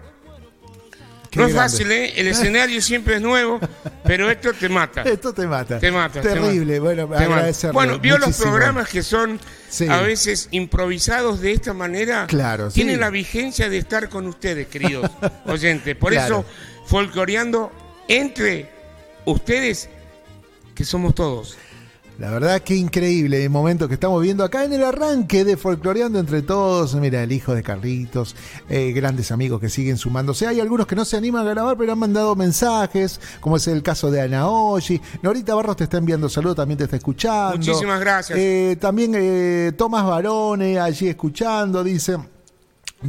Qué no es grande. fácil, ¿eh? El escenario siempre es nuevo, pero esto te mata. <laughs> Esto te mata. Te mata. te Terrible. mata, Bueno, agradecerle. Bueno, vio los programas que son Sí. a veces improvisados de esta manera. Claro, sí. Tienen la vigencia de estar con ustedes, queridos <laughs> oyentes. Por Claro. eso, folcloreando entre ustedes, que somos todos. La verdad que increíble el momento que estamos viendo acá en el arranque de Folcloreando entre todos. Mira, el hijo de Carlitos, eh, grandes amigos que siguen sumándose. Hay algunos que no se animan a grabar, pero han mandado mensajes, como es el caso de Anaoshi. Norita Barros te está enviando saludos, también te está escuchando. Muchísimas gracias. Eh, también eh, Tomás Barone allí escuchando, dice.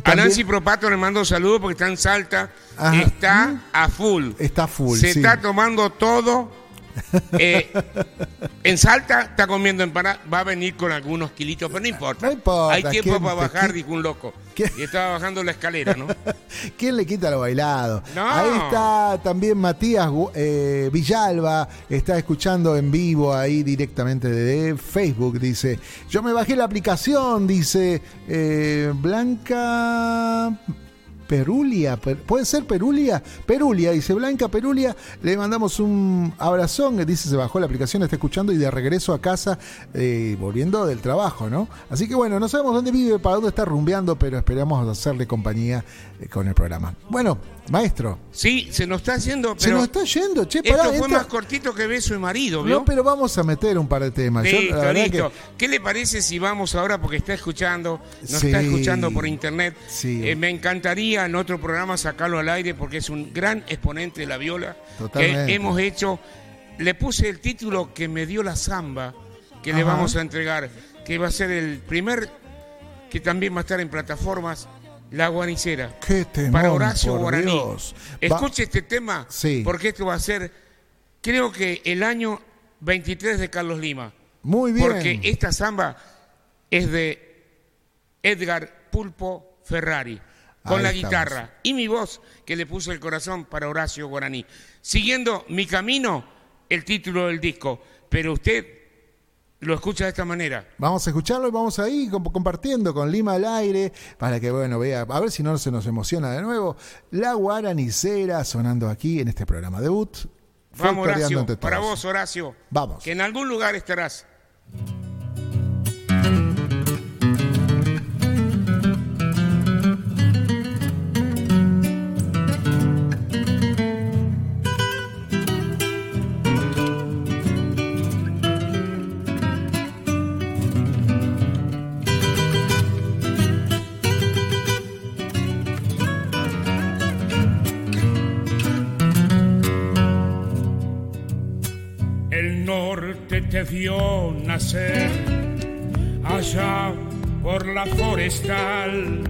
A Nancy Propato le mando saludos porque está en Salta. Ajá. Está a full. Está full. Se sí. está tomando todo. Eh, en Salta está comiendo empanada. Va a venir con algunos kilitos, pero no importa. No importa, Hay tiempo ¿quién para bajar, dijo un loco. ¿Qué? Y estaba bajando la escalera, ¿no? <laughs> ¿Quién le quita lo bailado? No. Ahí está también Matías eh, Villalba, está escuchando en vivo ahí directamente de Facebook, dice, yo me bajé la aplicación, dice eh, Blanca... Perulia, per- puede ser Perulia, Perulia, dice Blanca Perulia, le mandamos un abrazón, dice se bajó la aplicación, está escuchando y de regreso a casa, eh, volviendo del trabajo, ¿no? Así que bueno, no sabemos dónde vive, para dónde está rumbeando, pero esperamos hacerle compañía eh, con el programa. Bueno, maestro, Sí, se nos está haciendo, se pero nos está yendo, che, esto pará, fue entra- más cortito que beso de marido, ¿vio? No, pero vamos a meter un par de temas. Yo, Listo, listo. que- ¿Qué le parece si vamos ahora, porque está escuchando, nos Sí. está escuchando por internet? Sí. Eh, me encantaría en otro programa sacarlo al aire porque es un gran exponente de la viola Totalmente. que hemos hecho. Le puse el título que me dio la samba, que le vamos a entregar, que va a ser el primer, que también va a estar en plataformas, La Guanicera. Qué temón, para Horacio por Guaraní. Dios. Va- Escuche este tema, Sí. porque esto va a ser, creo que el año 23 de Carlos Lima. Muy bien. Porque esta samba es de Edgar Pulpo Ferrari, con Ahí la estamos. guitarra y mi voz que le puse el corazón para Horacio Guaraní. Siguiendo mi camino, el título del disco, pero usted lo escucha de esta manera. Vamos a escucharlo y vamos ahí comp- compartiendo con Lima al aire para que, bueno, vea, a ver si no se nos emociona de nuevo. La guaranicera sonando aquí en este programa debut. Vamos, Horacio, para vos, Horacio. Vamos. Que en algún lugar estarás. Te vio nacer allá por la forestal.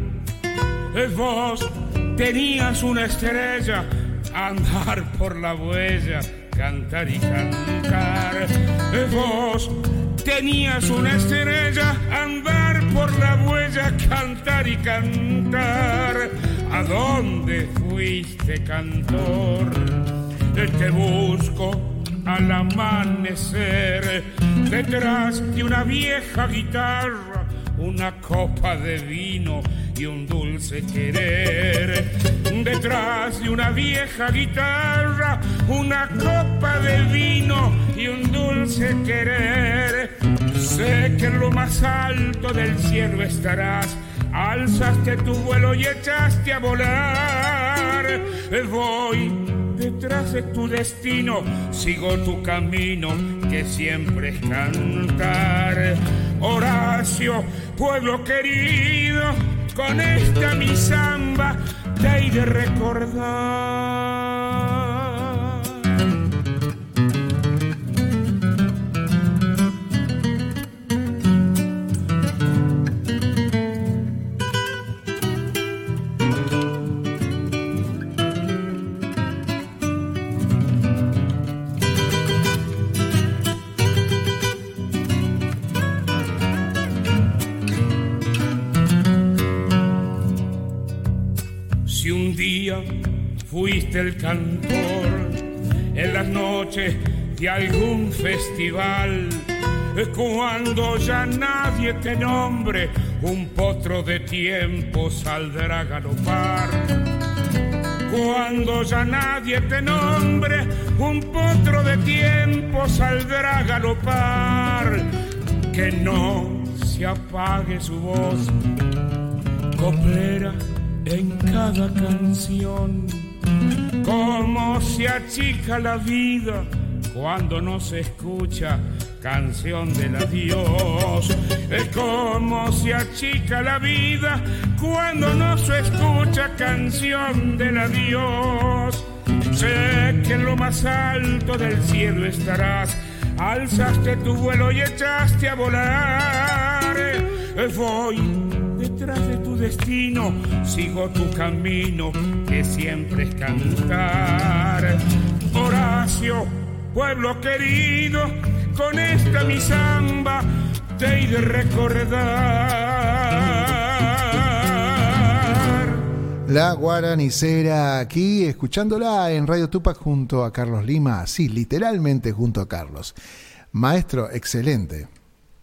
Vos tenías una estrella, andar por la huella, cantar y cantar. Vos tenías una estrella, andar por la huella, cantar y cantar. ¿A dónde fuiste, cantor? Te busco al amanecer detrás de una vieja guitarra una copa de vino y un dulce querer. Detrás de una vieja guitarra una copa de vino y un dulce querer. Sé que en lo más alto del cielo estarás alzaste tu vuelo y echaste a volar. Voy detrás de tu destino, sigo tu camino que siempre es cantar. Horacio, pueblo querido, con esta mi samba te he de recordar. Fuiste el cantor en las noches de algún festival, cuando ya nadie te nombre, un potro de tiempo saldrá a galopar. Cuando ya nadie te nombre, un potro de tiempo saldrá a galopar. Que no se apague su voz, coplera en cada canción. Cómo se achica la vida cuando no se escucha canción del adiós. Es como se achica la vida cuando no se escucha canción del adiós. Sé que en lo más alto del cielo estarás, alzaste tu vuelo y echaste a volar. Voy detrás de tu destino, sigo tu camino que siempre es cantar. Horacio, pueblo querido, con esta mi samba te he de recordar. La guaranicera aquí, escuchándola en Radio Tupac junto a Carlos Lima, sí, literalmente junto a Carlos. Maestro, excelente.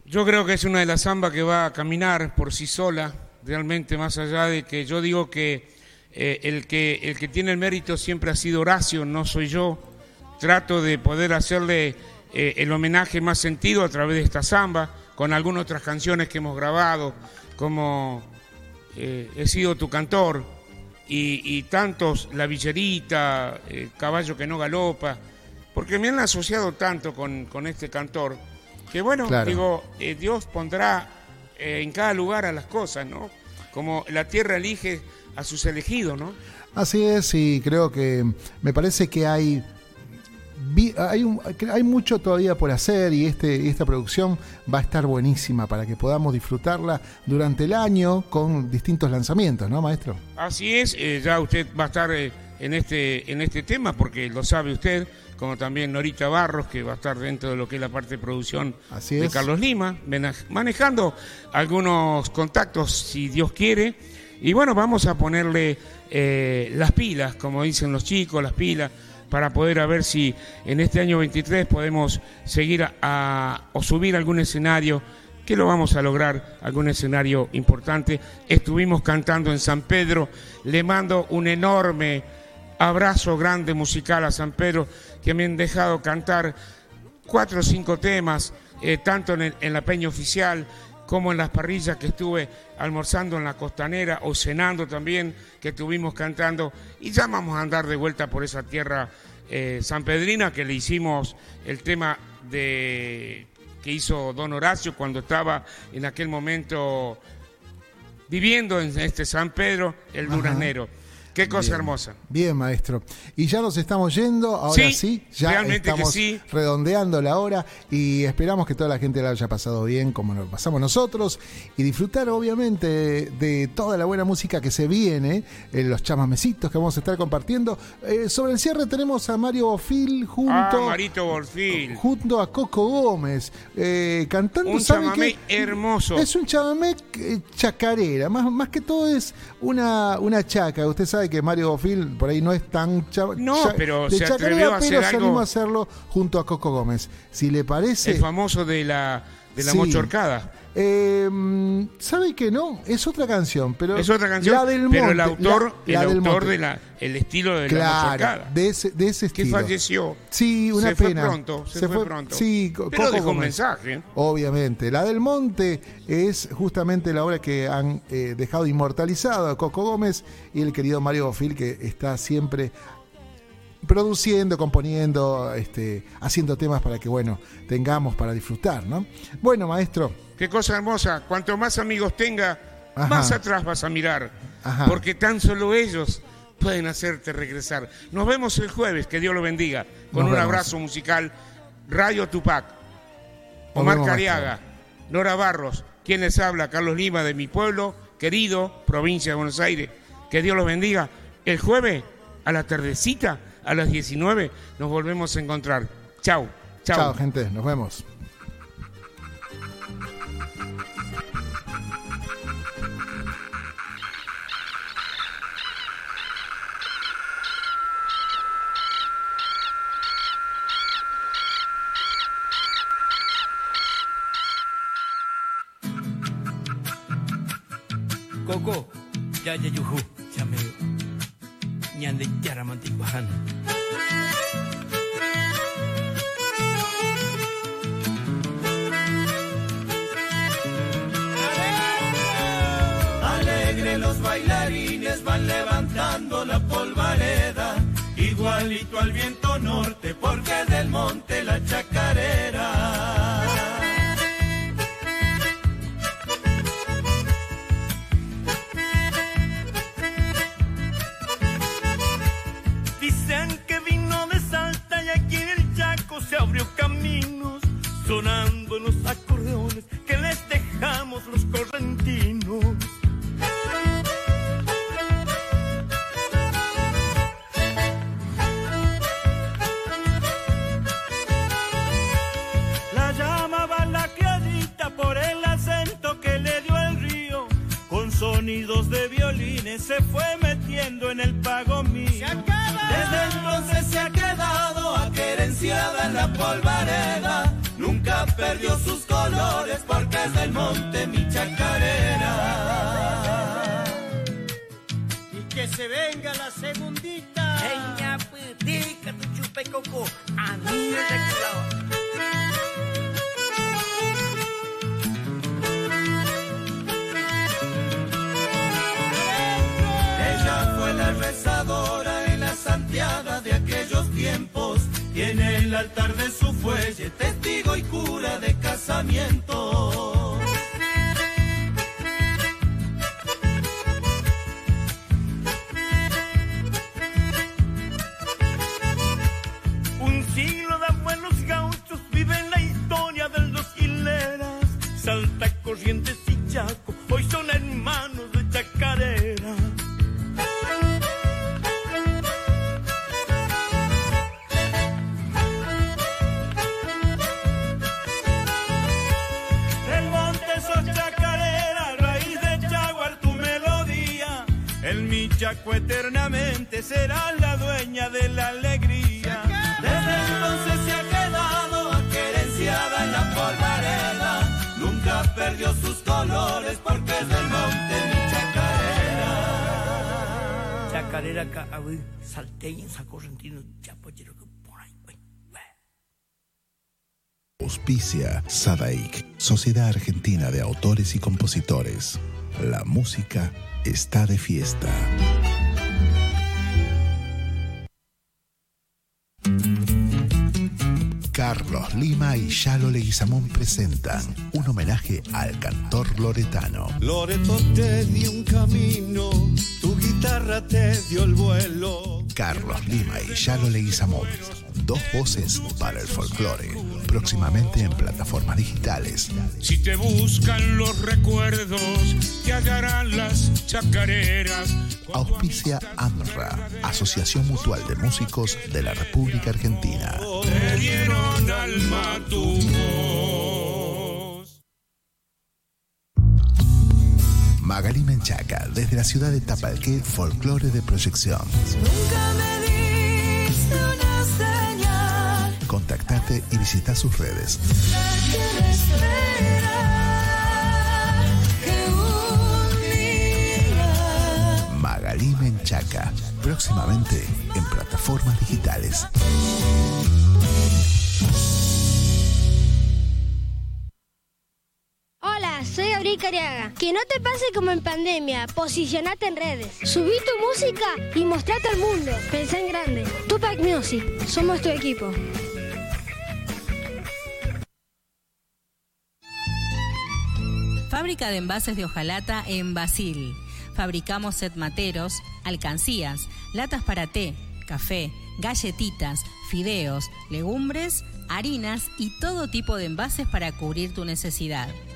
Yo creo que es una de las zambas que va a caminar por sí sola, realmente más allá de que yo digo que eh, el que el que tiene el mérito siempre ha sido Horacio, no soy yo. Trato de poder hacerle eh, el homenaje más sentido a través de esta samba, con algunas otras canciones que hemos grabado, como eh, He sido tu cantor y, tantos La Villerita, Caballo que no galopa, porque me han asociado tanto con, con este cantor que bueno, Claro. digo, eh, Dios pondrá eh, en cada lugar a las cosas, ¿no? Como la tierra elige a sus elegidos, ¿no? Así es, y creo que me parece que hay hay, un- hay mucho todavía por hacer y este, esta producción va a estar buenísima para que podamos disfrutarla durante el año con distintos lanzamientos, ¿no, maestro? Así es, eh, ya usted va a estar eh, en este en este tema porque lo sabe usted como también Norita Barros, que va a estar dentro de lo que es la parte de producción Así de. Carlos Lima, manejando algunos contactos, si Dios quiere. Y bueno, vamos a ponerle eh, las pilas, como dicen los chicos, las pilas, para poder a ver si en este año 23 podemos seguir a, a- o subir algún escenario, que lo vamos a lograr, algún escenario importante. Estuvimos cantando en San Pedro, le mando un enorme abrazo grande musical a San Pedro, que me han dejado cantar cuatro o cinco temas, eh, tanto en, el- en la peña oficial como en las parrillas que estuve almorzando en la costanera o cenando también, que estuvimos cantando. Y ya vamos a andar de vuelta por esa tierra eh, sanpedrina que le hicimos el tema de que hizo don Horacio cuando estaba en aquel momento viviendo en este San Pedro, el Ajá. Qué cosa Bien. hermosa. Bien, maestro. Y ya nos estamos yendo, ahora sí, Sí, ya realmente que estamos sí. redondeando la hora y esperamos que toda la gente la haya pasado bien como lo pasamos nosotros y disfrutar obviamente de toda la buena música que se viene, en los chamamecitos que vamos a estar compartiendo. Eh, sobre el cierre tenemos a Mario Bofil junto, Ah, Marito Borfil. junto a Coco Gómez eh, cantando. Un ¿sabe chamamé hermoso. Es un chamamé eh, chacarera, más, más que todo es una, una chaca. Usted sabe que Mario Bofil por ahí no es tan cha- No, cha- pero de se chacarera, atrevió a pero hacer se algo- animó a hacerlo junto a Coco Gómez. Si le parece. El famoso de la, de la Sí. mochorcada. eh, ¿Sabe que no? Es otra canción, pero. Es otra canción, La del pero el Monte, autor, la- el del autor Monte. de la, el estilo de la mochorcada. de ese, de ese que estilo. falleció. Sí, una se fue pronto, se, fue, pronto. Sí, pero Coco dejó un mensaje. Obviamente. La del Monte es justamente la obra que han eh, dejado inmortalizado a Coco Gómez y el querido Mario Bofil, que está siempre produciendo, componiendo, este, haciendo temas para que, bueno, tengamos para disfrutar, ¿no? Bueno, maestro, Qué cosa hermosa. Cuanto más amigos tenga, Ajá. más atrás vas a mirar. Ajá. Porque tan solo ellos pueden hacerte regresar. Nos vemos el jueves. Que Dios lo bendiga. Con Nos un vemos. abrazo musical. Rayo Tupac. Omar vemos, Cariaga. Nora Barros. Quien les habla, Carlos Lima, de mi pueblo, querido, provincia de Buenos Aires. Que Dios los bendiga. El jueves, a la tardecita, a las 19, nos volvemos a encontrar. Chau. Chau. chao, gente, nos vemos. Coco, ya ya yuhu, ya me ñande yaramantik al viento altar de su fuelle, testigo y cura de casamiento. Auspicia Sadaik, Sociedad Argentina de Autores y Compositores. La música está de fiesta. Carlos Lima y Yalo Leguizamón presentan un homenaje al cantor loretano. Loreto te un camino, tu guitarra te dio el vuelo. Carlos Lima y Yalo Leguizamón. Dos voces para el folclore. Próximamente en plataformas digitales. Si te buscan los recuerdos, te hallarán las chacareras. Auspicia AMRA, Asociación Mutual de Músicos de la República Argentina. Te dieron alma tu voz. Magali Menchaca, desde la ciudad de Tapalqué, folclore de proyección. Nunca me diste una señal. Contactate y visita sus redes. Magali Menchaca, próximamente en plataformas digitales. Cariaga. Que no te pase como en pandemia. Posicionate en redes. Subí tu música y mostrate al mundo. Pensá en grande. Tupac Music. Somos tu equipo. Fábrica de envases de hojalata en Basil. Fabricamos set materos, alcancías, latas para té, café, galletitas, fideos, legumbres, harinas y todo tipo de envases para cubrir tu necesidad.